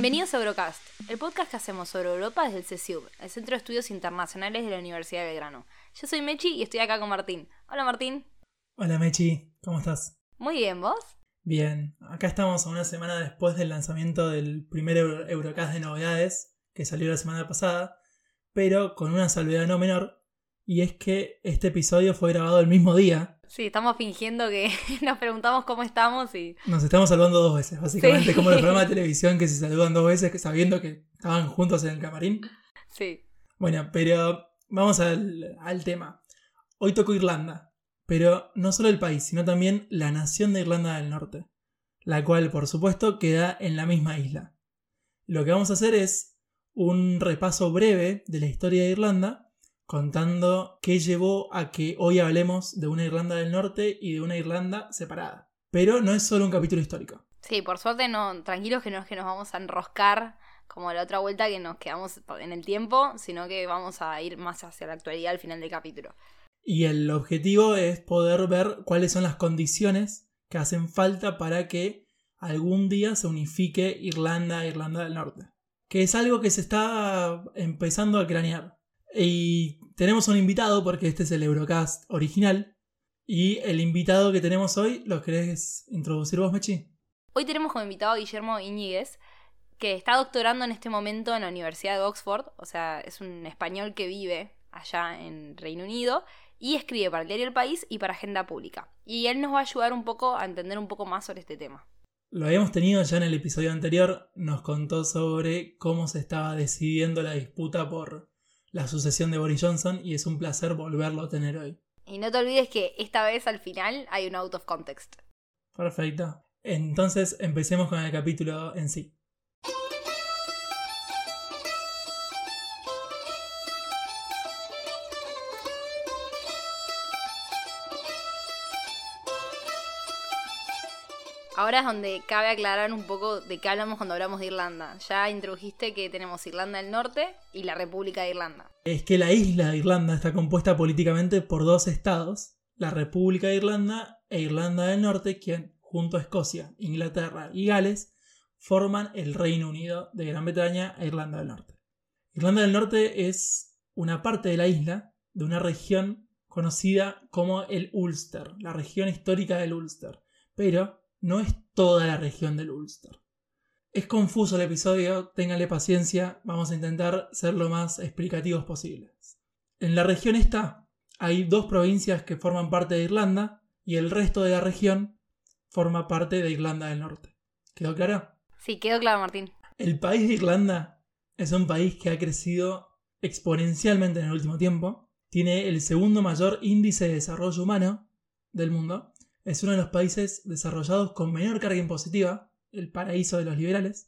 Bienvenidos a Eurocast, el podcast que hacemos sobre Europa desde el CESIUB, el Centro de Estudios Internacionales de la Universidad de Belgrano. Yo soy Mechi y estoy acá con Martín. Hola Martín. Hola Mechi, ¿cómo estás? Muy bien, ¿vos? Bien, acá estamos a una semana después del lanzamiento del primer Eurocast de novedades que salió la semana pasada, pero con una salvedad no menor, y es que este episodio fue grabado el mismo día Sí, estamos fingiendo que nos preguntamos cómo estamos y... Nos estamos saludando dos veces, básicamente, como los programas de televisión que se saludan dos veces sabiendo que estaban juntos en el camarín. Sí. Bueno, pero vamos al, al tema. Hoy tocó Irlanda, pero no solo el país, sino también la nación de Irlanda del Norte, la cual, por supuesto, queda en la misma isla. Lo que vamos a hacer es un repaso breve de la historia de Irlanda contando qué llevó a que hoy hablemos de una Irlanda del Norte y de una Irlanda separada. Pero no es solo un capítulo histórico. Sí, por suerte no, tranquilos que no es que nos vamos a enroscar como la otra vuelta que nos quedamos en el tiempo, sino que vamos a ir más hacia la actualidad al final del capítulo. Y el objetivo es poder ver cuáles son las condiciones que hacen falta para que algún día se unifique Irlanda e Irlanda del Norte. Que es algo que se está empezando a cranear. Y tenemos un invitado porque este es el Eurocast original. Y el invitado que tenemos hoy, ¿lo querés introducir vos, Mechi? Hoy tenemos como invitado a Guillermo Iñiguez, que está doctorando en este momento en la Universidad de Oxford. O sea, es un español que vive allá en Reino Unido y escribe para el diario El País y para Agenda Pública. Y él nos va a ayudar un poco a entender un poco más sobre este tema. Lo habíamos tenido ya en el episodio anterior, nos contó sobre cómo se estaba decidiendo la disputa por la sucesión de Boris Johnson y es un placer volverlo a tener hoy. Y no te olvides que esta vez al final hay un out of context. Perfecto. Entonces empecemos con el capítulo en sí. Ahora es donde cabe aclarar un poco de qué hablamos cuando hablamos de Irlanda. Ya introdujiste que tenemos Irlanda del Norte y la República de Irlanda. Es que la isla de Irlanda está compuesta políticamente por dos estados, la República de Irlanda e Irlanda del Norte, quien, junto a Escocia, Inglaterra y Gales, forman el Reino Unido de Gran Bretaña e Irlanda del Norte. Irlanda del Norte es una parte de la isla de una región conocida como el Ulster, la región histórica del Ulster, pero no es toda la región del Ulster. Es confuso el episodio, ténganle paciencia, vamos a intentar ser lo más explicativos posibles. En la región esta hay dos provincias que forman parte de Irlanda y el resto de la región forma parte de Irlanda del Norte. ¿Quedó claro? Sí, quedó claro, Martín. El país de Irlanda es un país que ha crecido exponencialmente en el último tiempo. Tiene el segundo mayor índice de desarrollo humano del mundo es uno de los países desarrollados con menor carga impositiva, el paraíso de los liberales.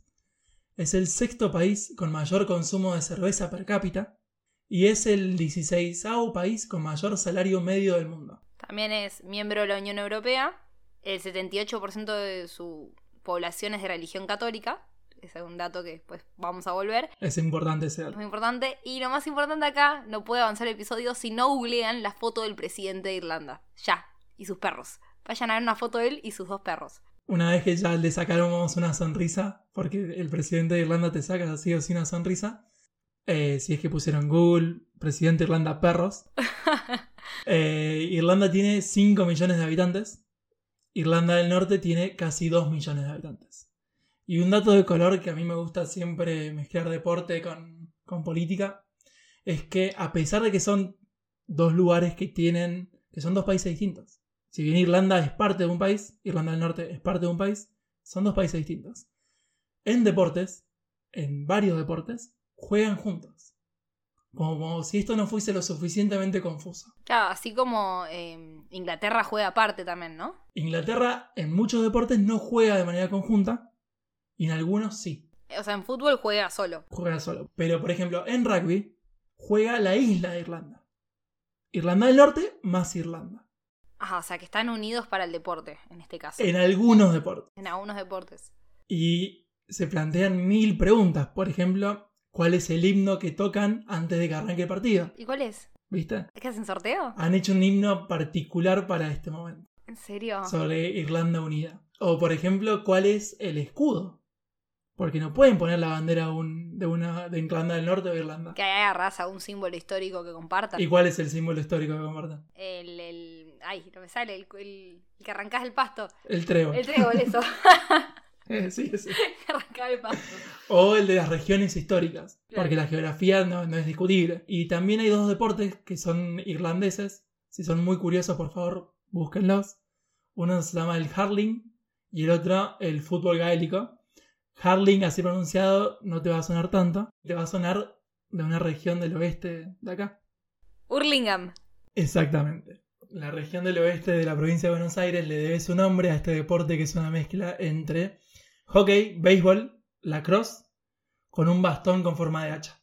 Es el sexto país con mayor consumo de cerveza per cápita y es el 16 país con mayor salario medio del mundo. También es miembro de la Unión Europea. El 78% de su población es de religión católica. Ese es un dato que después vamos a volver. Es importante ese dato. Es muy importante. Y lo más importante acá, no puede avanzar el episodio si no googlean la foto del presidente de Irlanda. Ya. Y sus perros. Vayan a ver una foto de él y sus dos perros. Una vez que ya le sacáramos una sonrisa, porque el presidente de Irlanda te saca así o sin una sonrisa, eh, si es que pusieron Google, presidente de Irlanda perros. Eh, Irlanda tiene 5 millones de habitantes. Irlanda del Norte tiene casi 2 millones de habitantes. Y un dato de color que a mí me gusta siempre mezclar deporte con, con política es que a pesar de que son dos lugares que tienen, que son dos países distintos, si bien Irlanda es parte de un país, Irlanda del Norte es parte de un país, son dos países distintos. En deportes, en varios deportes, juegan juntos. Como, si esto no fuese lo suficientemente confuso. Claro, así como em, Inglaterra juega aparte también, ¿no? Inglaterra en muchos deportes no juega de manera conjunta y en algunos sí. O sea, en fútbol juega solo. Juega solo. Pero, por ejemplo, en rugby juega la isla de Irlanda. Irlanda del Norte más Irlanda. Ajá, o sea, que están unidos para el deporte, en este caso. En algunos deportes. En algunos deportes. Y se plantean mil preguntas. Por ejemplo, ¿cuál es el himno que tocan antes de que arranque el partido? ¿Y cuál es? ¿Viste? ¿Es que hacen sorteo? Han hecho un himno particular para este momento. ¿En serio? Sobre Irlanda Unida. O, por ejemplo, ¿cuál es el escudo Porque no pueden poner la bandera un- de una de Irlanda del Norte o Irlanda. Que haya raza, un símbolo histórico que compartan. ¿Y cuál es el símbolo histórico que comparten? El, el. Ay, no me sale. El, el- el que arrancás el pasto. El trébol. El trébol, eso. Eh, sí, sí. el pasto. O el de las regiones históricas, Claro. porque la geografía no, no es discutible. Y también hay dos deportes que son irlandeses. Si son muy curiosos, por favor, búsquenlos. Uno se llama el hurling y el otro el fútbol gaélico. Hurling, así pronunciado, no te va a sonar tanto. Te va a sonar de una región del oeste de acá. Hurlingham. Exactamente. La región del oeste de la provincia de Buenos Aires le debe su nombre a este deporte que es una mezcla entre hockey, béisbol, lacrosse, con un bastón con forma de hacha.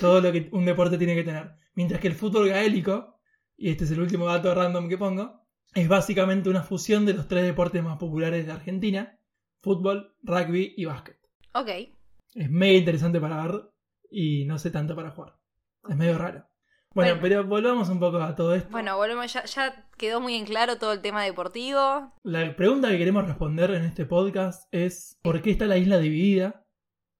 Todo lo que un deporte tiene que tener. Mientras que el fútbol gaélico, y este es el último dato random que pongo, es básicamente una fusión de los tres deportes más populares de Argentina, fútbol, rugby y básquet. Ok. Es mega interesante para ver y no sé tanto para jugar. Es medio raro. Bueno, Bueno. pero volvamos un poco a todo esto. Bueno, volvemos. Ya, ya quedó muy en claro todo el tema deportivo. La pregunta que queremos responder en este podcast es ¿por qué está la isla dividida?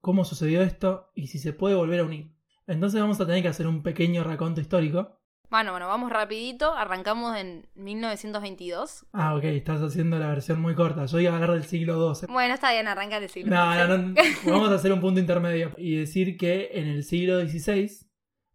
¿Cómo sucedió esto? Y si se puede volver a unir. Entonces vamos a tener que hacer un pequeño raconto histórico. Bueno, bueno, vamos rapidito. Arrancamos en 1922. Ah, ok, estás haciendo la versión muy corta. Yo iba a hablar del siglo XII. Bueno, está bien, arranca el siglo. No, no, no. Vamos a hacer un punto intermedio y decir que en el siglo XVI,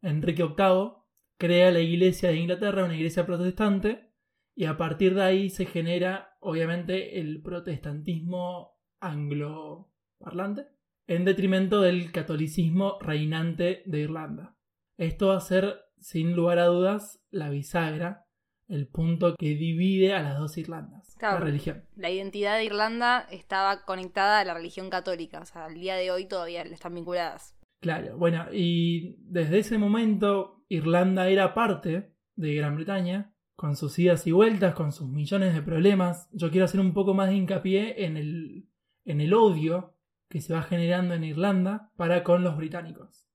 Enrique VIII crea la iglesia de Inglaterra, una iglesia protestante, y a partir de ahí se genera, obviamente, el protestantismo angloparlante, en detrimento del catolicismo reinante de Irlanda. Esto va a ser, sin lugar a dudas, la bisagra, el punto que divide a las dos Irlandas, Claro. la religión. La identidad de Irlanda estaba conectada a la religión católica. O sea, al día de hoy todavía están vinculadas. Claro, bueno, y desde ese momento Irlanda era parte de Gran Bretaña, con sus idas y vueltas, con sus millones de problemas. Yo quiero hacer un poco más de hincapié en el, en el odio que se va generando en Irlanda para con los británicos.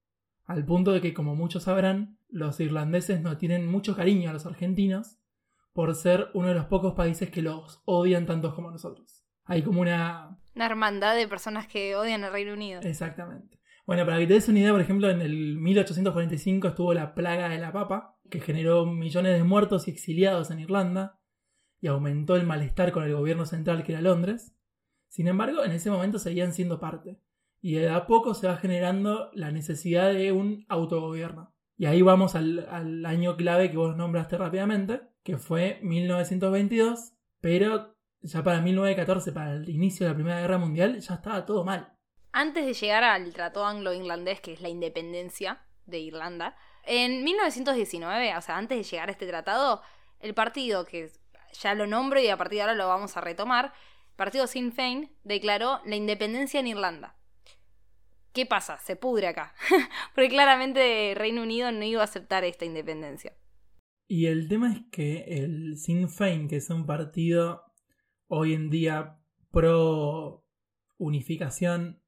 Al punto de que, como muchos sabrán, los irlandeses no tienen mucho cariño a los argentinos por ser uno de los pocos países que los odian tanto como nosotros. Hay como una Una hermandad de personas que odian al Reino Unido. Exactamente. Bueno, para que te des una idea, por ejemplo, en el 1845 estuvo la plaga de la papa, que generó millones de muertos y exiliados en Irlanda, y aumentó el malestar con el gobierno central que era Londres. Sin embargo, en ese momento seguían siendo parte, y de a poco se va generando la necesidad de un autogobierno. Y ahí vamos al, al año clave que vos nombraste rápidamente, que fue 1922, pero ya para 1914, para el inicio de la Primera Guerra Mundial, ya estaba todo mal. Antes de llegar al Tratado Anglo-Irlandés, que es la independencia de Irlanda, en 1919, o sea, antes de llegar a este tratado, el partido, que ya lo nombro y a partir de ahora lo vamos a retomar, el partido Sinn Féin declaró la independencia en Irlanda. ¿Qué pasa? Se pudre acá. Porque claramente Reino Unido no iba a aceptar esta independencia. Y el tema es que el Sinn Féin, que es un partido hoy en día pro unificación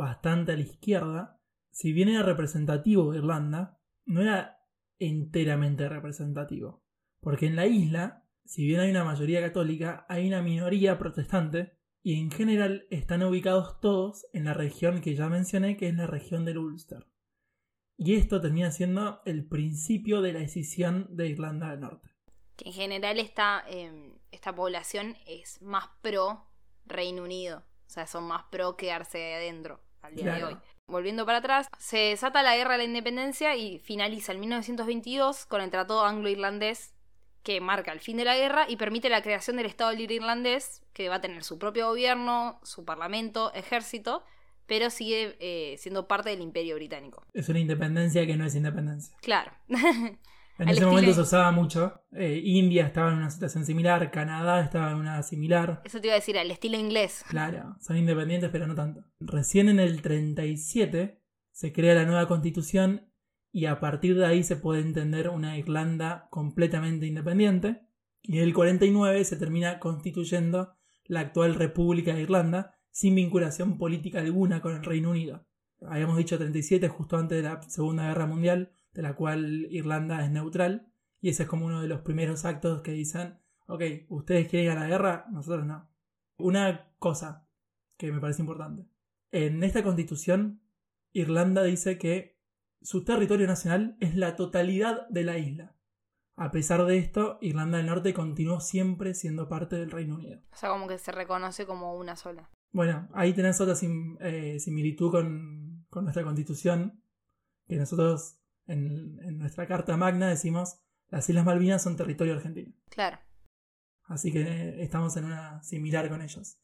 bastante a la izquierda, si bien era representativo de Irlanda, no era enteramente representativo. Porque en la isla, si bien hay una mayoría católica, hay una minoría protestante y en general están ubicados todos en la región que ya mencioné, que es la región del Ulster. Y esto termina siendo el principio de la decisión de Irlanda del Norte. Que en general esta, eh, esta población es más pro Reino Unido. O sea, son más pro quedarse adentro al día de hoy. Volviendo para atrás, se desata la guerra de la independencia y finaliza en 1922 con el Tratado Anglo-Irlandés que marca el fin de la guerra y permite la creación del Estado Libre Irlandés, que va a tener su propio gobierno, su parlamento, ejército, pero sigue eh, siendo parte del Imperio Británico. Es una independencia que no es independencia. Claro. En Al ese estilo- momento se usaba mucho. Eh, India estaba en una situación similar, Canadá estaba en una similar. Eso te iba a decir, al estilo inglés. Claro, son independientes pero no tanto. Recién en el 37 se crea la nueva constitución y a partir de ahí se puede entender una Irlanda completamente independiente. Y en el 49 se termina constituyendo la actual República de Irlanda sin vinculación política alguna con el Reino Unido. Habíamos dicho 37 justo antes de la Segunda Guerra Mundial, de la cual Irlanda es neutral. Y ese es como uno de los primeros actos que dicen, ok, ustedes quieren ir a la guerra, nosotros no. Una cosa que me parece importante. En esta constitución, Irlanda dice que su territorio nacional es la totalidad de la isla. A pesar de esto, Irlanda del Norte continuó siempre siendo parte del Reino Unido. O sea, como que se reconoce como una sola. Bueno, ahí tenés otra eh, similitud con, nuestra constitución, que nosotros en, en, nuestra Carta Magna decimos las Islas Malvinas son territorio argentino. Claro. Así que estamos en una similar con ellos.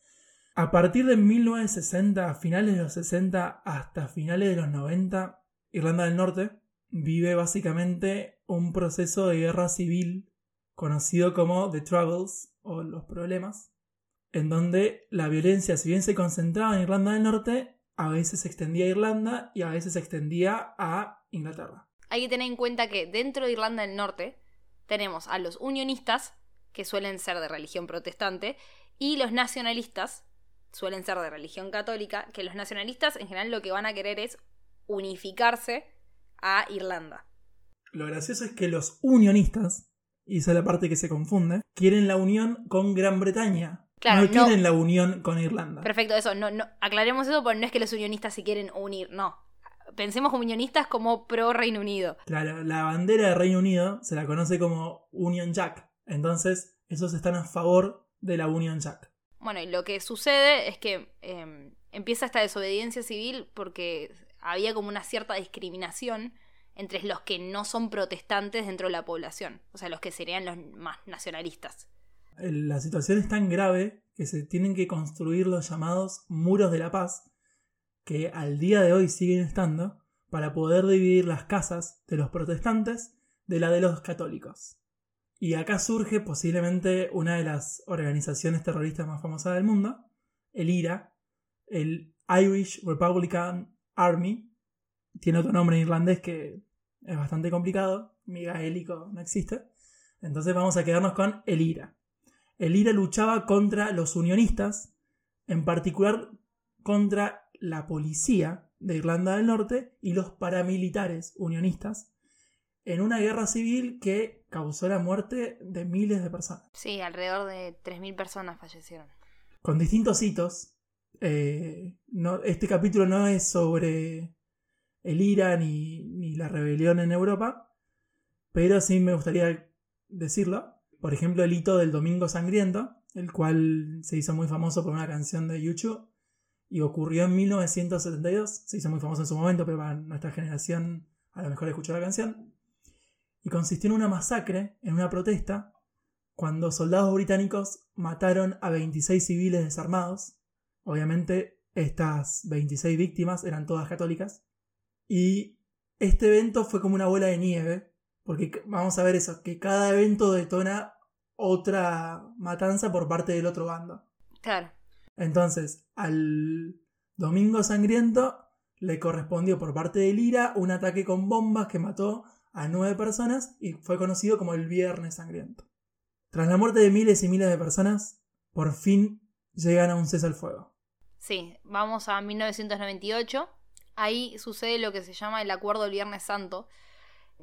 A partir de 1960, finales de los 60 hasta finales de los 90, Irlanda del Norte vive básicamente un proceso de guerra civil conocido como The Troubles o los problemas, en donde la violencia, si bien se concentraba en Irlanda del Norte, a veces se extendía a Irlanda y a veces se extendía a Inglaterra. Hay que tener en cuenta que dentro de Irlanda del Norte tenemos a los unionistas, que suelen ser de religión protestante, y los nacionalistas, suelen ser de religión católica, que los nacionalistas en general lo que van a querer es unificarse a Irlanda. Lo gracioso es que los unionistas, y esa es la parte que se confunde, quieren la unión con Gran Bretaña. no quieren la unión con Irlanda. Perfecto, eso, no, no, aclaremos eso porque no es que los unionistas se quieren unir, no. Pensemos como unionistas como pro Reino Unido. La bandera de Reino Unido se la conoce como Union Jack. Entonces, esos están a favor de la Union Jack. Bueno, y lo que sucede es que em, empieza esta desobediencia civil porque había como una cierta discriminación entre los que no son protestantes dentro de la población, o sea, los que serían los más nacionalistas. La situación es tan grave que se tienen que construir los llamados muros de la paz, que al día de hoy siguen estando, para poder dividir las casas de los protestantes de la de los católicos. Y acá surge posiblemente una de las organizaciones terroristas más famosas del mundo, el IRA, el Irish Republican Army. Tiene otro nombre en irlandés que es bastante complicado, migaélico no existe. Entonces vamos a quedarnos con el IRA. El IRA luchaba contra los unionistas, en particular contra la policía de Irlanda del Norte y los paramilitares unionistas, en una guerra civil que causó la muerte de miles de personas. Sí, alrededor de 3.000 personas fallecieron. Con distintos hitos. Eh, no, este capítulo no es sobre el IRA ni, ni la rebelión en Europa, pero sí me gustaría decirlo. Por ejemplo, el hito del Domingo Sangriento, el cual se hizo muy famoso por una canción de YouTube y ocurrió en 1972. Se hizo muy famoso en su momento, pero para nuestra generación a lo mejor escuchó la canción y consistió en una masacre, en una protesta, cuando soldados británicos mataron a 26 civiles desarmados. Obviamente estas 26 víctimas eran todas católicas. Y este evento fue como una bola de nieve, porque vamos a ver eso, que cada evento detona otra matanza por parte del otro bando. Claro. Entonces, al Domingo Sangriento le correspondió por parte del IRA un ataque con bombas que mató a nueve personas y fue conocido como el Viernes Sangriento. Tras la muerte de miles y miles de personas, por fin llegan a un cese al fuego. Sí, vamos a 1998. Ahí sucede lo que se llama el Acuerdo del Viernes Santo,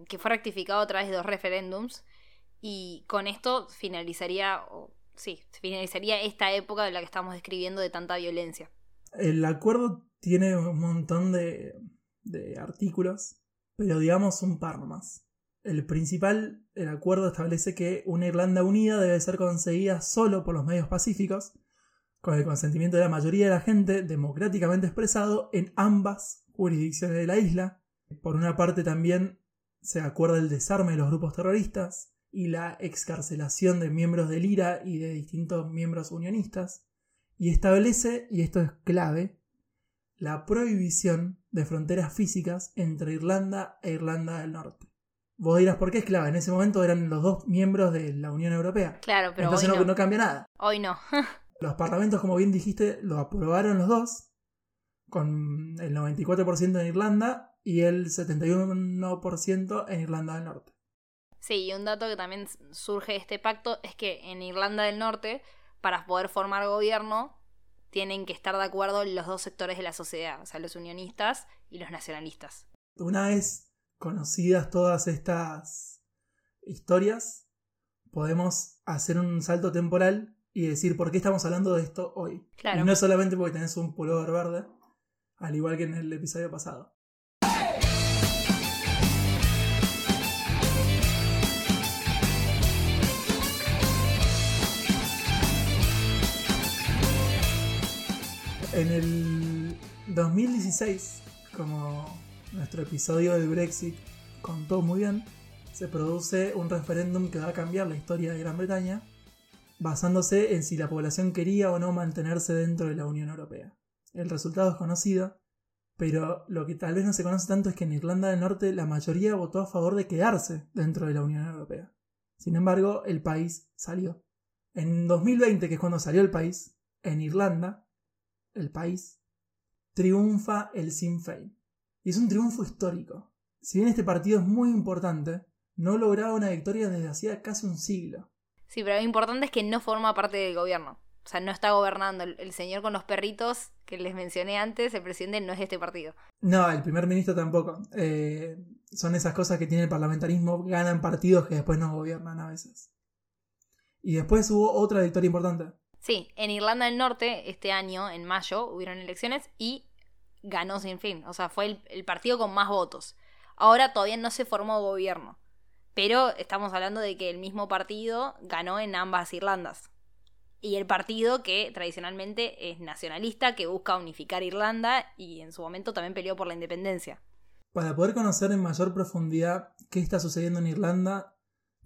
que fue rectificado a través de dos referéndums. Y con esto finalizaría, sí, finalizaría esta época de la que estamos describiendo de tanta violencia. El acuerdo tiene un montón de, de artículos pero digamos un par más. El principal, el acuerdo establece que una Irlanda unida debe ser conseguida solo por los medios pacíficos, con el consentimiento de la mayoría de la gente democráticamente expresado en ambas jurisdicciones de la isla. Por una parte también se acuerda el desarme de los grupos terroristas y la excarcelación de miembros del IRA y de distintos miembros unionistas, y establece, y esto es clave, la prohibición de fronteras físicas entre Irlanda e Irlanda del Norte. Vos dirás, ¿por qué es clave? En ese momento eran los dos miembros de la Unión Europea. Claro, pero Entonces hoy no, cambia nada. Hoy no. los parlamentos, como bien dijiste, lo aprobaron los dos, con el 94% en Irlanda y el 71% en Irlanda del Norte. Sí, y un dato que también surge de este pacto es que en Irlanda del Norte, para poder formar gobierno, tienen que estar de acuerdo los dos sectores de la sociedad, o sea, los unionistas y los nacionalistas. Una vez conocidas todas estas historias, podemos hacer un salto temporal y decir por qué estamos hablando de esto hoy. Claro. Y no solamente porque tenés un pullover verde, al igual que en el episodio pasado. En el 2016, como nuestro episodio del Brexit contó muy bien, se produce un referéndum que va a cambiar la historia de Gran Bretaña, basándose en si la población quería o no mantenerse dentro de la Unión Europea. El resultado es conocido, pero lo que tal vez no se conoce tanto es que en Irlanda del Norte la mayoría votó a favor de quedarse dentro de la Unión Europea. Sin embargo, el país salió. En 2020, que es cuando salió el país, en Irlanda, el país, triunfa el Sinn Féin. Y es un triunfo histórico. Si bien este partido es muy importante, no lograba una victoria desde hacía casi un siglo. Sí, pero lo importante es que no forma parte del gobierno. O sea, no está gobernando. El, señor con los perritos que les mencioné antes, el presidente no es de este partido. No, el primer ministro tampoco. Eh, son esas cosas que tiene el parlamentarismo, ganan partidos que después no gobiernan a veces. Y después hubo otra victoria importante. Sí, en Irlanda del Norte este año, en mayo, hubieron elecciones y ganó Sin Fin. O sea, fue el, partido con más votos. Ahora todavía no se formó gobierno. Pero estamos hablando de que el mismo partido ganó en ambas Irlandas. Y el partido que tradicionalmente es nacionalista, que busca unificar Irlanda y en su momento también peleó por la independencia. Para poder conocer en mayor profundidad qué está sucediendo en Irlanda,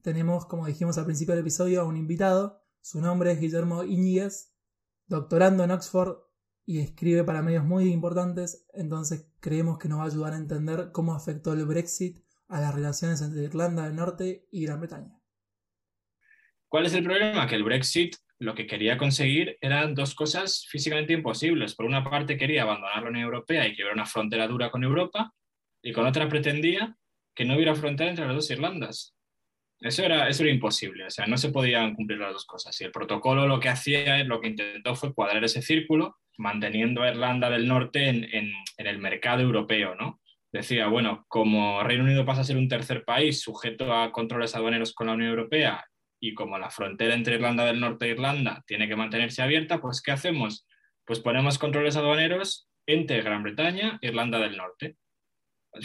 tenemos, como dijimos al principio del episodio, a un invitado su nombre es Guillermo Iñiguez, doctorando en Oxford y escribe para medios muy importantes, entonces creemos que nos va a ayudar a entender cómo afectó el Brexit a las relaciones entre Irlanda del Norte y Gran Bretaña. ¿Cuál es el problema? Que el Brexit lo que quería conseguir eran dos cosas físicamente imposibles. Por una parte quería abandonar la Unión Europea y que hubiera una frontera dura con Europa, y con otra pretendía que no hubiera frontera entre las dos Irlandas. Eso era, eso era imposible, o sea, no se podían cumplir las dos cosas. Y el protocolo lo que hacía, lo que intentó fue cuadrar ese círculo, manteniendo a Irlanda del Norte en, el mercado europeo, ¿no? Decía, bueno, como Reino Unido pasa a ser un tercer país sujeto a controles aduaneros con la Unión Europea y como la frontera entre Irlanda del Norte e Irlanda tiene que mantenerse abierta, pues ¿qué hacemos? Pues ponemos controles aduaneros entre Gran Bretaña e Irlanda del Norte.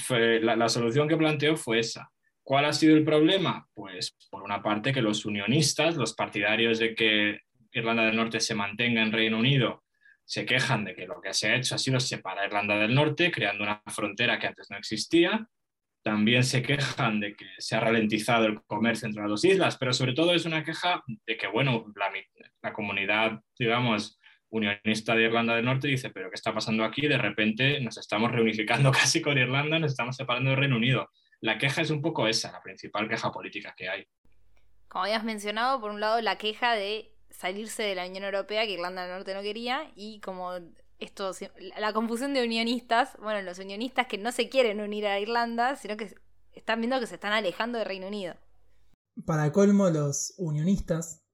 La solución que planteó fue esa. ¿Cuál ha sido el problema? Pues por una parte que los unionistas, los partidarios de que Irlanda del Norte se mantenga en Reino Unido, se quejan de que lo que se ha hecho ha sido separar Irlanda del Norte, creando una frontera que antes no existía. También se quejan de que se ha ralentizado el comercio entre las dos islas, pero sobre todo es una queja de que, bueno, la, la comunidad, digamos, unionista de Irlanda del Norte dice, pero ¿qué está pasando aquí? De repente nos estamos reunificando casi con Irlanda, nos estamos separando del Reino Unido la queja es un poco esa, la principal queja política que hay. Como habías mencionado, por un lado la queja de salirse de la Unión Europea, que Irlanda del Norte no quería, y como esto, la confusión de unionistas, bueno, los unionistas que no se quieren unir a Irlanda, sino que están viendo que se están alejando del Reino Unido. Para colmo, los unionistas,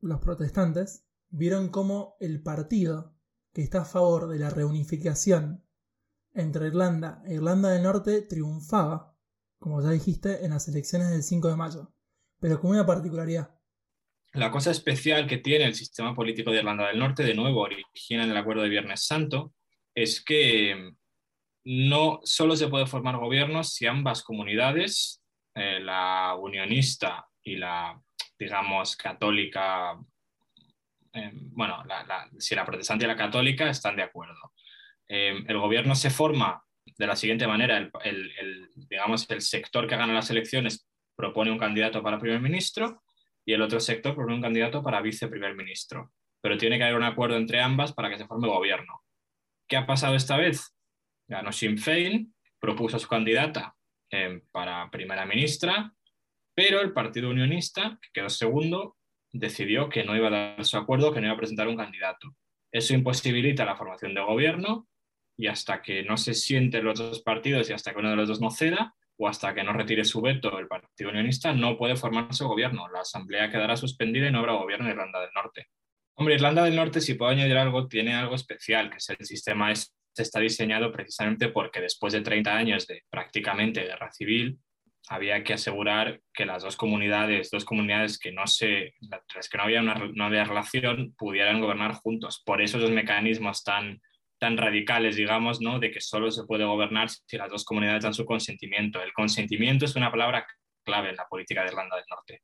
los protestantes, vieron cómo el partido que está a favor de la reunificación entre Irlanda e Irlanda del Norte triunfaba como ya dijiste, en las elecciones del 5 de mayo, pero con una particularidad. La cosa especial que tiene el sistema político de Irlanda del Norte, de nuevo, origina en el acuerdo de Viernes Santo, es que no solo se puede formar gobiernos si ambas comunidades, eh, la unionista y la, digamos, católica, eh, bueno, si la protestante y la católica están de acuerdo. Eh, el gobierno se forma de la siguiente manera. El, digamos, el sector que gana las elecciones propone un candidato para primer ministro y el otro sector propone un candidato para viceprimer ministro. Pero tiene que haber un acuerdo entre ambas para que se forme gobierno. ¿Qué ha pasado esta vez? Ganó Sinn Féin, propuso a su candidata eh, para primera ministra, pero el Partido Unionista, que quedó segundo, decidió que no iba a dar su acuerdo, que no iba a presentar un candidato. Eso imposibilita la formación de gobierno y hasta que no se sienten los dos partidos y hasta que uno de los dos no ceda o hasta que no retire su veto el Partido Unionista, no puede formarse gobierno. La Asamblea quedará suspendida y no habrá gobierno en Irlanda del Norte. Hombre, Irlanda del Norte, si puedo añadir algo, tiene algo especial, que es el sistema este está diseñado precisamente porque después de 30 años de prácticamente guerra civil, había que asegurar que las dos comunidades, dos comunidades que no se, que no había una no había relación, pudieran gobernar juntos. Por eso los mecanismos tan tan radicales, digamos, ¿no? de que solo se puede gobernar si las dos comunidades dan su consentimiento. El consentimiento es una palabra clave en la política de Irlanda del Norte.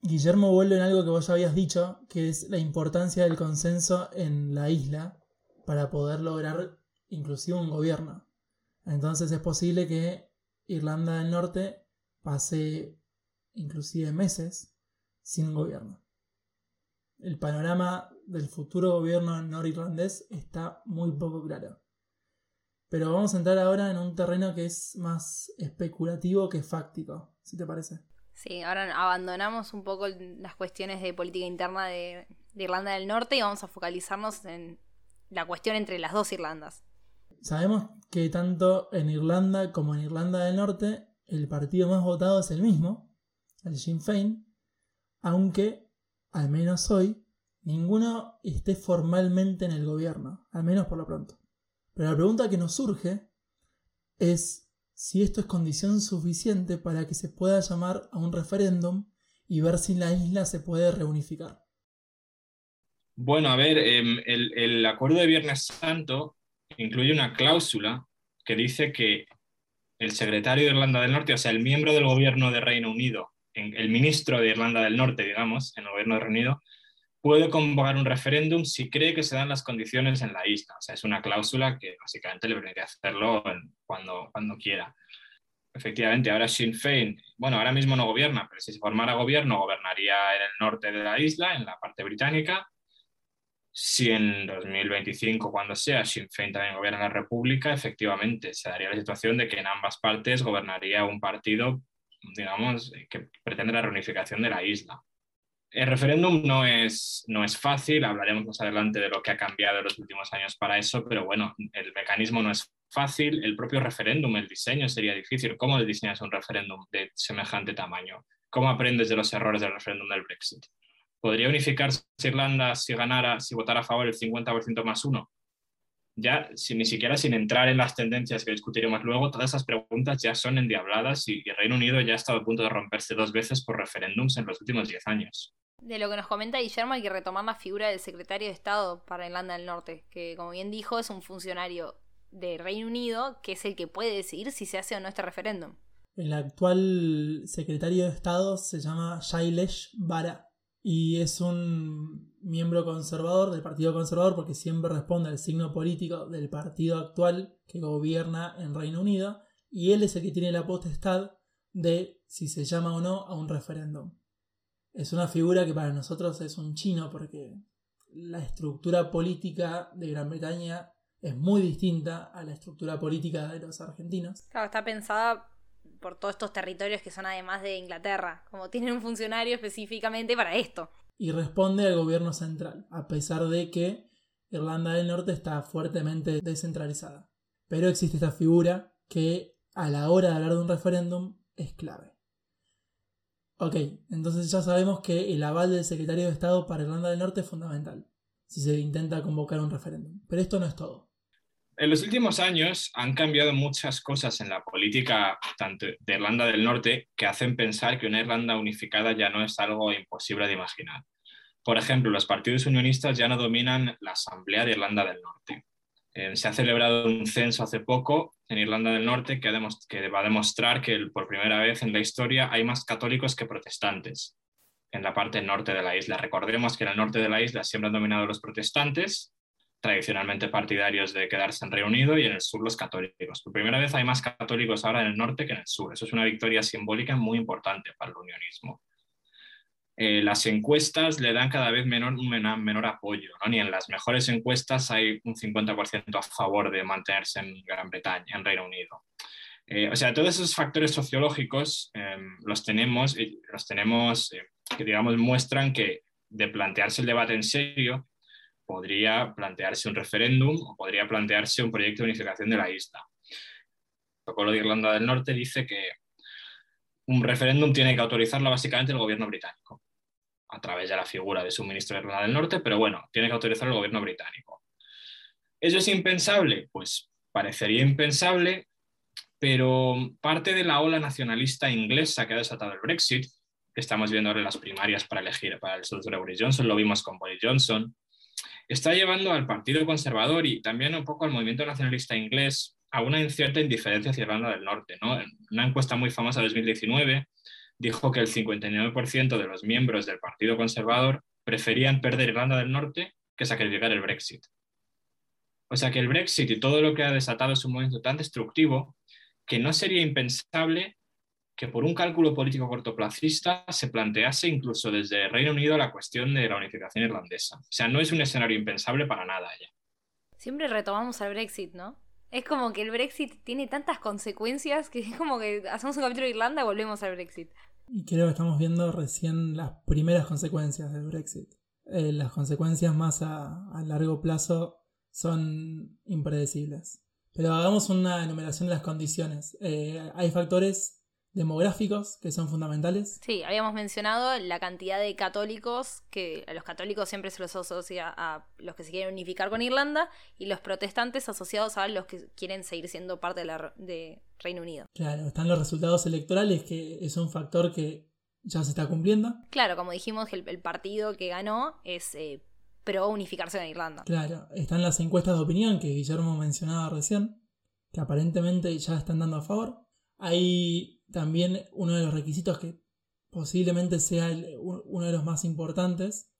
Guillermo vuelve en algo que vos ya habías dicho, que es la importancia del consenso en la isla para poder lograr inclusive un gobierno. Entonces es posible que Irlanda del Norte pase inclusive meses sin gobierno. El panorama del futuro gobierno norirlandés está muy poco claro. Pero vamos a entrar ahora en un terreno que es más especulativo que fáctico, si te parece. Sí, ahora abandonamos un poco las cuestiones de política interna de, Irlanda del Norte y vamos a focalizarnos en la cuestión entre las dos Irlandas. Sabemos que tanto en Irlanda como en Irlanda del Norte el partido más votado es el mismo, el Sinn Féin, aunque, al menos hoy, ninguno esté formalmente en el gobierno, al menos por lo pronto. Pero la pregunta que nos surge es si esto es condición suficiente para que se pueda llamar a un referéndum y ver si la isla se puede reunificar. Bueno, a ver, em, el, acuerdo de Viernes Santo incluye una cláusula que dice que el secretario de Irlanda del Norte, o sea, el miembro del gobierno de Reino Unido, el ministro de Irlanda del Norte, digamos, en el gobierno de Reino Unido, puede convocar un referéndum si cree que se dan las condiciones en la isla. O sea, es una cláusula que básicamente le permite hacerlo cuando, cuando quiera. Efectivamente, ahora Sinn Féin, bueno, ahora mismo no gobierna, pero si se formara gobierno, gobernaría en el norte de la isla, en la parte británica. Si en 2025, cuando sea, Sinn Féin también gobierna la República, efectivamente se daría la situación de que en ambas partes gobernaría un partido, digamos, que pretende la reunificación de la isla. El referéndum no es, no es fácil, hablaremos más adelante de lo que ha cambiado en los últimos años para eso, pero bueno, el mecanismo no es fácil, el propio referéndum, el diseño sería difícil. ¿Cómo diseñas un referéndum de semejante tamaño? ¿Cómo aprendes de los errores del referéndum del Brexit? ¿Podría unificarse Irlanda si ganara, si votara a favor el 50% más uno? Ya, ni siquiera sin entrar en las tendencias que discutiremos luego, todas esas preguntas ya son endiabladas y, el Reino Unido ya ha estado a punto de romperse dos veces por referéndums en los últimos diez años. De lo que nos comenta Guillermo, hay que retomar la figura del secretario de Estado para Irlanda del Norte, que como bien dijo es un funcionario de Reino Unido que es el que puede decidir si se hace o no este referéndum. El actual secretario de Estado se llama Shailesh Vara y es un miembro conservador del Partido Conservador porque siempre responde al signo político del partido actual que gobierna en Reino Unido y él es el que tiene la potestad de si se llama o no a un referéndum es una figura que para nosotros es un chino porque la estructura política de Gran Bretaña es muy distinta a la estructura política de los argentinos. Claro, está pensada por todos estos territorios que son además de Inglaterra, como tienen un funcionario específicamente para esto. Y responde al gobierno central, a pesar de que Irlanda del Norte está fuertemente descentralizada. Pero existe esta figura que a la hora de hablar de un referéndum es clave. Ok, entonces ya sabemos que el aval del secretario de Estado para Irlanda del Norte es fundamental, si se intenta convocar un referéndum. Pero esto no es todo. En los últimos años han cambiado muchas cosas en la política tanto de Irlanda del Norte que hacen pensar que una Irlanda unificada ya no es algo imposible de imaginar. Por ejemplo, los partidos unionistas ya no dominan la Asamblea de Irlanda del Norte. Eh, se ha celebrado un censo hace poco en Irlanda del Norte que, va a demostrar que por primera vez en la historia hay más católicos que protestantes en la parte norte de la isla. Recordemos que en el norte de la isla siempre han dominado los protestantes, tradicionalmente partidarios de quedarse en Reino Unido, y en el sur los católicos. Por primera vez hay más católicos ahora en el norte que en el sur. Eso es una victoria simbólica muy importante para el unionismo. Eh, las encuestas le dan cada vez menor, menor, apoyo. ¿no? Ni en las mejores encuestas hay un 50% a favor de mantenerse en Gran Bretaña, en Reino Unido. Eh, o sea, todos esos factores sociológicos em, los tenemos, los tenemos eh, que digamos muestran que de plantearse el debate en serio, podría plantearse un referéndum o podría plantearse un proyecto de unificación de la isla. El protocolo de Irlanda del Norte dice que un referéndum tiene que autorizarlo básicamente el gobierno británico a través de la figura de su ministro de Irlanda del Norte, pero bueno, tiene que autorizar el gobierno británico. ¿Eso es impensable? Pues parecería impensable, pero parte de la ola nacionalista inglesa que ha desatado el Brexit, que estamos viendo ahora en las primarias para elegir para el sucesor de Boris Johnson, lo vimos con Boris Johnson, está llevando al Partido Conservador y también un poco al movimiento nacionalista inglés a una cierta indiferencia hacia Irlanda del Norte. ¿no? Una encuesta muy famosa de 2019 dijo que el 59% de los miembros del Partido Conservador preferían perder Irlanda del Norte que sacrificar el Brexit. O sea que el Brexit y todo lo que ha desatado es un momento tan destructivo que no sería impensable que por un cálculo político cortoplacista se plantease incluso desde Reino Unido la cuestión de la unificación irlandesa. O sea, no es un escenario impensable para nada ya. Siempre retomamos al Brexit, ¿no? Es como que el Brexit tiene tantas consecuencias que es como que hacemos un capítulo de Irlanda y volvemos al Brexit. Y creo que estamos viendo recién las primeras consecuencias del Brexit. Eh, las consecuencias más a, a largo plazo son impredecibles. Pero hagamos una enumeración de las condiciones. Eh, hay factores demográficos que son fundamentales. Sí, habíamos mencionado la cantidad de católicos, que a los católicos siempre se los asocia a los que se quieren unificar con Irlanda, y los protestantes asociados a los que quieren seguir siendo parte de, la, de Reino Unido. Claro, están los resultados electorales, que es un factor que ya se está cumpliendo. Claro, como dijimos, el, el partido que ganó es eh, pro unificarse con Irlanda. Claro, están las encuestas de opinión que Guillermo mencionaba recién, que aparentemente ya están dando a favor. Hay también uno de los requisitos que posiblemente sea uno de los más importantes,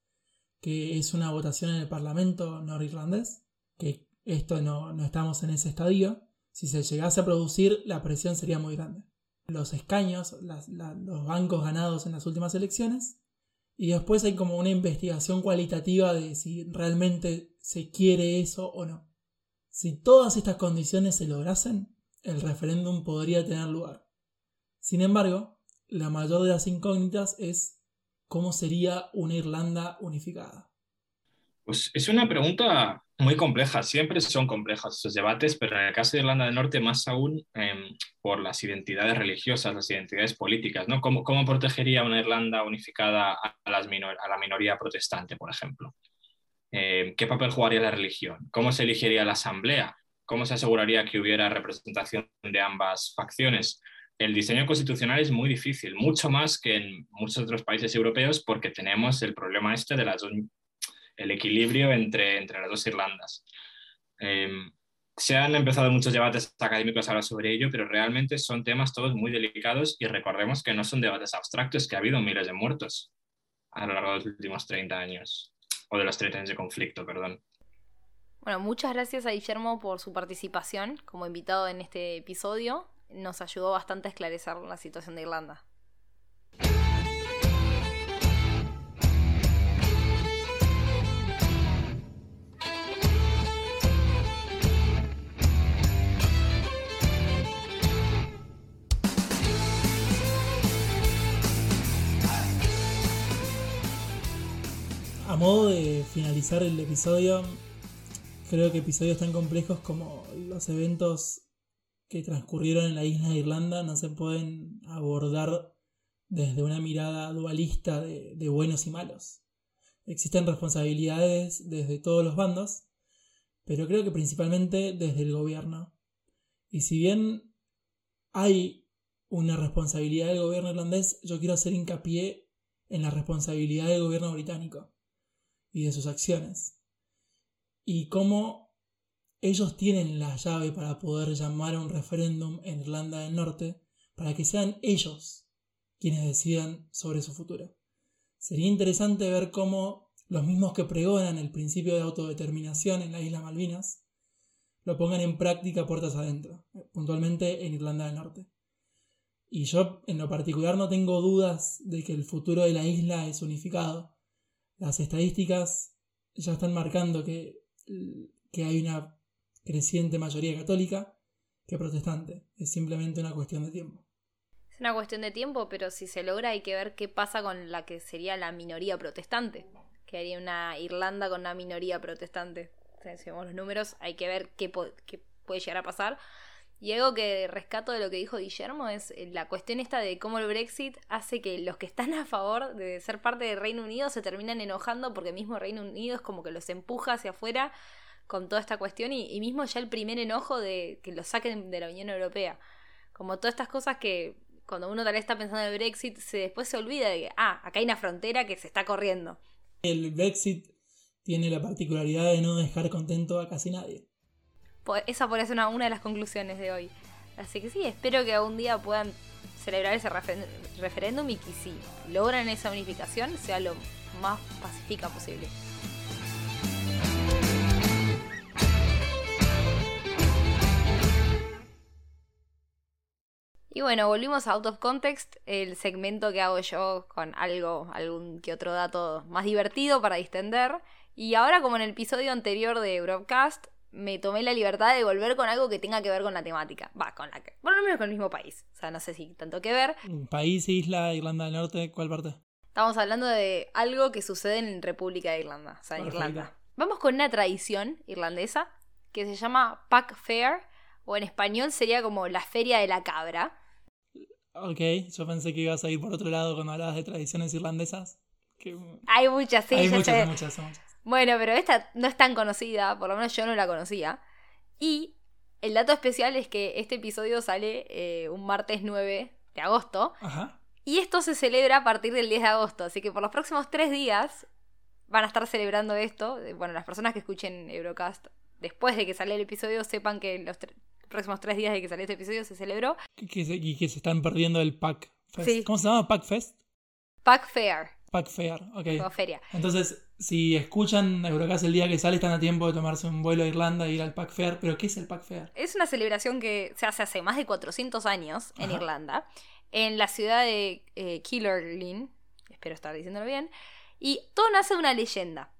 que es una votación en el Parlamento norirlandés, que esto no, no estamos en ese estadio. Si se llegase a producir, la presión sería muy grande. Los escaños, los bancos ganados en las últimas elecciones, y después hay como una investigación cualitativa de si realmente se quiere eso o no. Si todas estas condiciones se lograsen, el referéndum podría tener lugar. Sin embargo, la mayor de las incógnitas es cómo sería una Irlanda unificada. Pues es una pregunta muy compleja, siempre son complejos estos debates, pero en el caso de Irlanda del Norte más aún em, por las identidades religiosas, las identidades políticas, ¿no? ¿Cómo, cómo protegería una Irlanda unificada a, las la minoría protestante, por ejemplo? Em, ¿Qué papel jugaría la religión? ¿Cómo se elegiría la asamblea? ¿Cómo se aseguraría que hubiera representación de ambas facciones? El diseño constitucional es muy difícil, mucho más que en muchos otros países europeos, porque tenemos el problema este de las equilibrio entre, entre las dos Irlandas. Em, se han empezado muchos debates académicos ahora sobre ello, pero realmente son temas todos muy delicados y recordemos que no son debates abstractos, que ha habido miles de muertos a lo largo de los últimos 30 años, o de los 30 años de conflicto, perdón. Bueno, muchas gracias a Guillermo por su participación como invitado en este episodio. Nos ayudó bastante a esclarecer la situación de Irlanda. a modo de finalizar el episodio, creo que episodios tan complejos como los eventos que transcurrieron en la isla de Irlanda no se pueden abordar desde una mirada dualista de, buenos y malos. Existen responsabilidades desde todos los bandos, pero creo que principalmente desde el gobierno. Y si bien hay una responsabilidad del gobierno irlandés, yo quiero hacer hincapié en la responsabilidad del gobierno británico y de sus acciones. Y cómo ellos tienen la llave para poder llamar a un referéndum en Irlanda del Norte para que sean ellos quienes decidan sobre su futuro. Sería interesante ver cómo los mismos que pregonan el principio de autodeterminación en la isla Malvinas lo pongan en práctica puertas adentro, puntualmente en Irlanda del Norte. Y yo en lo particular no tengo dudas de que el futuro de la isla es unificado las estadísticas ya están marcando que, que hay una creciente mayoría católica que protestante. Es simplemente una cuestión de tiempo. Es una cuestión de tiempo, pero si se logra hay que ver qué pasa con la que sería la minoría protestante. Que haría una Irlanda con una minoría protestante. si vemos los números, hay que ver qué, qué puede llegar a pasar. Y algo que rescato de lo que dijo Guillermo es eh, la cuestión esta de cómo el Brexit hace que los que están a favor de ser parte del Reino Unido se terminan enojando porque mismo Reino Unido es como que los empuja hacia afuera con toda esta cuestión y, mismo ya el primer enojo de que los saquen de la Unión Europea. Como todas estas cosas que cuando uno tal vez está pensando en el Brexit, se después se olvida de que, ah, acá hay una frontera que se está corriendo. El Brexit tiene la particularidad de no dejar contento a casi nadie. Po- Esa podría ser una, una de las conclusiones de hoy. Así que sí, espero que algún día puedan celebrar ese refer- referéndum y que si logran esa unificación sea lo más pacífica posible. Y bueno, volvimos a Out of Context, el segmento que hago yo con algo, algún que otro dato más divertido para distender. Y ahora, como en el episodio anterior de Broadcast, me tomé la libertad de volver con algo que tenga que ver con la temática. Va, con la que. Por lo menos con el mismo país. O sea, no sé si tanto que ver. País, isla, Irlanda del Norte, ¿cuál parte? Estamos hablando de algo que sucede en República de Irlanda, o sea, en Perfecto. Irlanda. Vamos con una tradición irlandesa que se llama Pack Fair, o en español sería como la Feria de la Cabra. Ok, yo pensé que ibas a ir por otro lado cuando hablabas de tradiciones irlandesas. Que... Hay muchas, sí, hay muchas, sé. muchas, muchas. Bueno, pero esta no es tan conocida, por lo menos yo no la conocía. Y el dato especial es que este episodio sale eh, un martes 9 de agosto. Ajá. Y esto se celebra a partir del 10 de agosto. Así que por los próximos tres días van a estar celebrando esto. Bueno, las personas que escuchen Eurocast después de que sale el episodio sepan que los próximos tres días de que sale este episodio se celebró. Que- que se- y que se están perdiendo el Pack Fest. Sí. ¿Cómo se llama? Pack Fest? Pack Fair, Pack Fair, ok. como feria. Entonces, si escuchan Eurocast el día que sale, están a tiempo de tomarse un vuelo a Irlanda e ir al Pack Fair. ¿Pero qué es el Pack Fair? Es una celebración que se hace hace más de 400 años en Ajá. Irlanda, en la ciudad de eh, Killarlin, espero estar diciéndolo bien, y todo nace de una leyenda.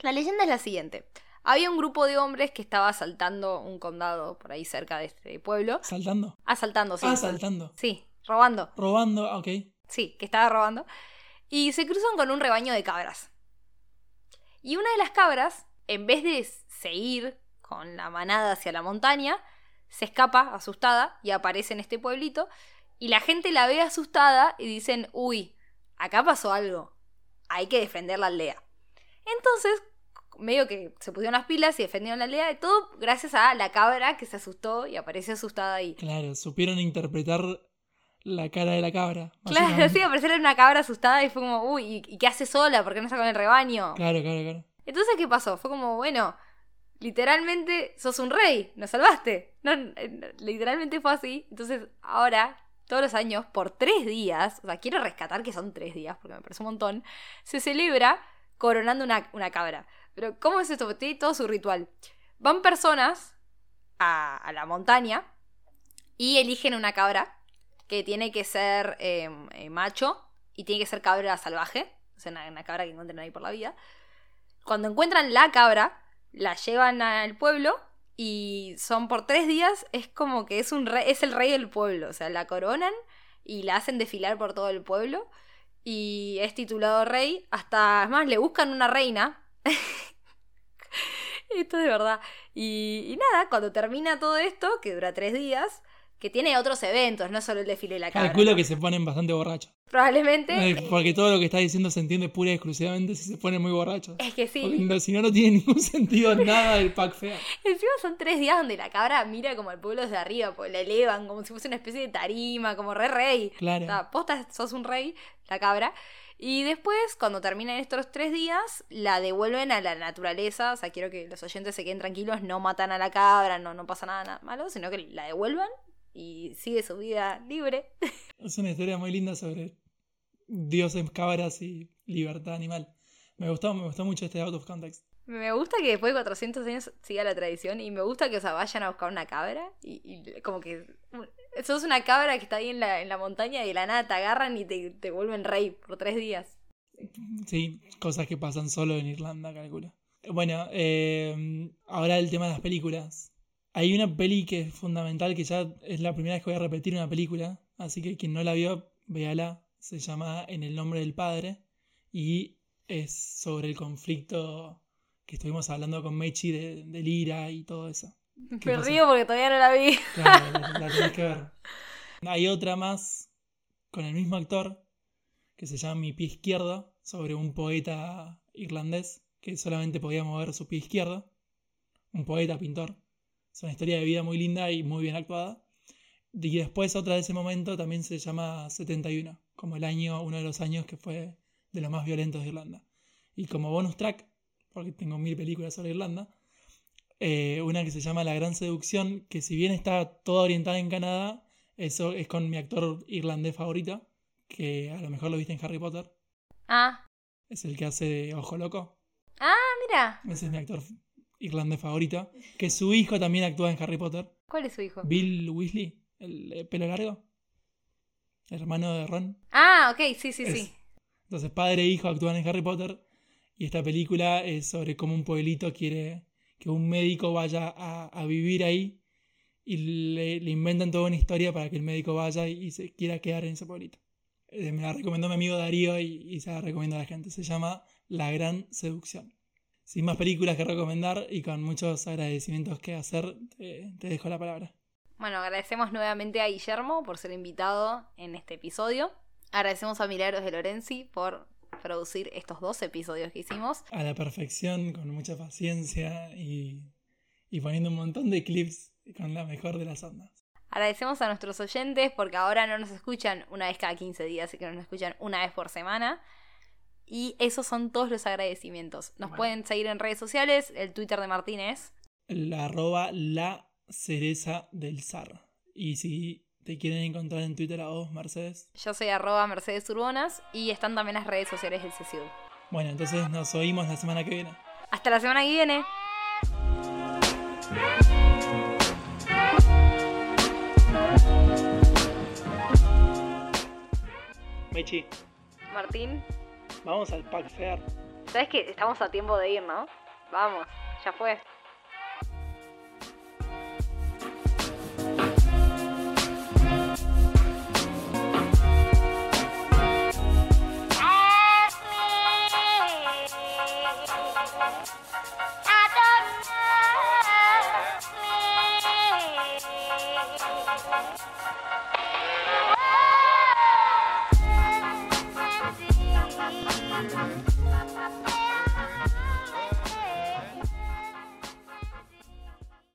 La leyenda es la siguiente. Había un grupo de hombres que estaba asaltando un condado por ahí cerca de este pueblo. ¿Saltando? Asaltando, sí. Ah, saltando. Sí, robando. Robando, ah, ok. Sí, que estaba robando. Y se cruzan con un rebaño de cabras. Y una de las cabras, en vez de seguir con la manada hacia la montaña, se escapa asustada y aparece en este pueblito. Y la gente la ve asustada y dicen, uy, acá pasó algo. Hay que defender la aldea. Entonces, medio que se pusieron las pilas y defendieron la aldea. Y todo gracias a la cabra que se asustó y apareció asustada ahí. Claro, supieron interpretar la cara de la cabra. Claro, sí, apareció una cabra asustada y fue como, uy, ¿y qué hace sola? ¿Por qué no está con el rebaño? Claro, claro, claro. Entonces, ¿qué pasó? Fue como, bueno, literalmente sos un rey, nos salvaste. No, eh, literalmente fue así. Entonces, ahora, todos los años, por tres días, o sea, quiero rescatar que son tres días, porque me parece un montón, se celebra coronando una, una cabra. Pero, ¿cómo es esto? Tiene todo su ritual. Van personas a, la montaña y eligen una cabra que tiene que ser eh, eh, macho y tiene que ser cabra salvaje, o sea, una, cabra que encuentren ahí por la vida. Cuando encuentran la cabra, la llevan al pueblo y son por tres días, es como que es, un es el rey del pueblo, o sea, la coronan y la hacen desfilar por todo el pueblo y es titulado rey, hasta, es más, le buscan una reina. Esto es de verdad. Y, y nada, cuando termina todo esto, que dura tres días, que tiene otros eventos, no solo el desfile de la cabra. Calculo ¿no? que se ponen bastante borrachos. Probablemente. Eh, Porque todo lo que está diciendo se entiende pura y exclusivamente si se ponen muy borrachos. Es que sí. Porque no- si no, no tiene ningún sentido nada del pack fair. Encima son tres días donde la cabra mira como al pueblo desde arriba, pues la elevan como si fuese una especie de tarima, como re rey. Claro. O sea, posta sos un rey, la cabra. Y después, cuando terminan estos tres días, la devuelven a la naturaleza. O sea, quiero que los oyentes se queden tranquilos, no matan a la cabra, no, no pasa nada, nada malo, sino que la devuelvan y sigue su vida libre. Es una historia muy linda sobre dioses, cabras y libertad animal. Me gustó, me gustó mucho este out of context. Me gusta que después de 400 años siga la tradición y me gusta que, o sea, vayan a buscar una cabra y, y como que sos una cabra que está ahí en la, en la montaña y de la nada te agarran y te, te vuelven rey por tres días. Sí, cosas que pasan solo en Irlanda, calculo. Bueno, eh, ahora el tema de las películas. Hay una peli que es fundamental, que ya es la primera vez que voy a repetir una película, así que quien no la vio, véala. Se llama En el nombre del padre y es sobre el conflicto que estuvimos hablando con Mechi de, del IRA y todo eso. ¿Qué Me pasa? río porque todavía no la vi. Claro, la, la tenés que ver. Hay otra más con el mismo actor que se llama Mi pie izquierdo, sobre un poeta irlandés que solamente podía mover su pie izquierdo. Un poeta, pintor. Es una historia de vida muy linda y muy bien actuada. Y después otra de ese momento también se llama 71, como el año, uno de los años que fue de los más violentos de Irlanda. Y como bonus track, porque tengo mil películas sobre Irlanda. Eh, una que se llama La Gran Seducción, que si bien está toda orientada en Canadá, eso es con mi actor irlandés favorito, que a lo mejor lo viste en Harry Potter. Ah, Es el que hace de Ojo Loco. ah, mira. Ese es mi actor irlandés favorito. Que su hijo también actúa en Harry Potter. ¿Cuál es su hijo? Bill Weasley, el de pelo largo. El hermano de Ron. Ah, ok, sí, sí, Es- sí. Entonces, padre e hijo actúan en Harry Potter. Y esta película es sobre cómo un pueblito quiere que un médico vaya a, vivir ahí. Y le, le inventan toda una historia para que el médico vaya y, y se quiera quedar en ese pueblito. Eh, me la recomendó mi amigo Darío y, y se la recomiendo a la gente. Se llama La Gran Seducción. Sin más películas que recomendar y con muchos agradecimientos que hacer, te- te dejo la palabra. Bueno, agradecemos nuevamente a Guillermo por ser invitado en este episodio. Agradecemos a Milagros de Lorenzi por producir estos dos episodios que hicimos. a la perfección, con mucha paciencia y, y poniendo un montón de clips con la mejor de las ondas. Agradecemos a nuestros oyentes porque ahora no nos escuchan una vez cada 15 días, así que nos escuchan una vez por semana. Y esos son todos los agradecimientos. Nos Bueno. pueden seguir en redes sociales, el Twitter de Martínez. La arroba la cereza del zar. Y si te quieren encontrar en Twitter a vos, Mercedes. Yo soy arroba Mercedes Urbonas y están también las redes sociales del CSU. Bueno, entonces nos oímos la semana que viene. Hasta la semana que viene. Mechi, Martín, vamos al Pack Fair. ¿sabes que estamos a tiempo de ir, no? Vamos, ya fue.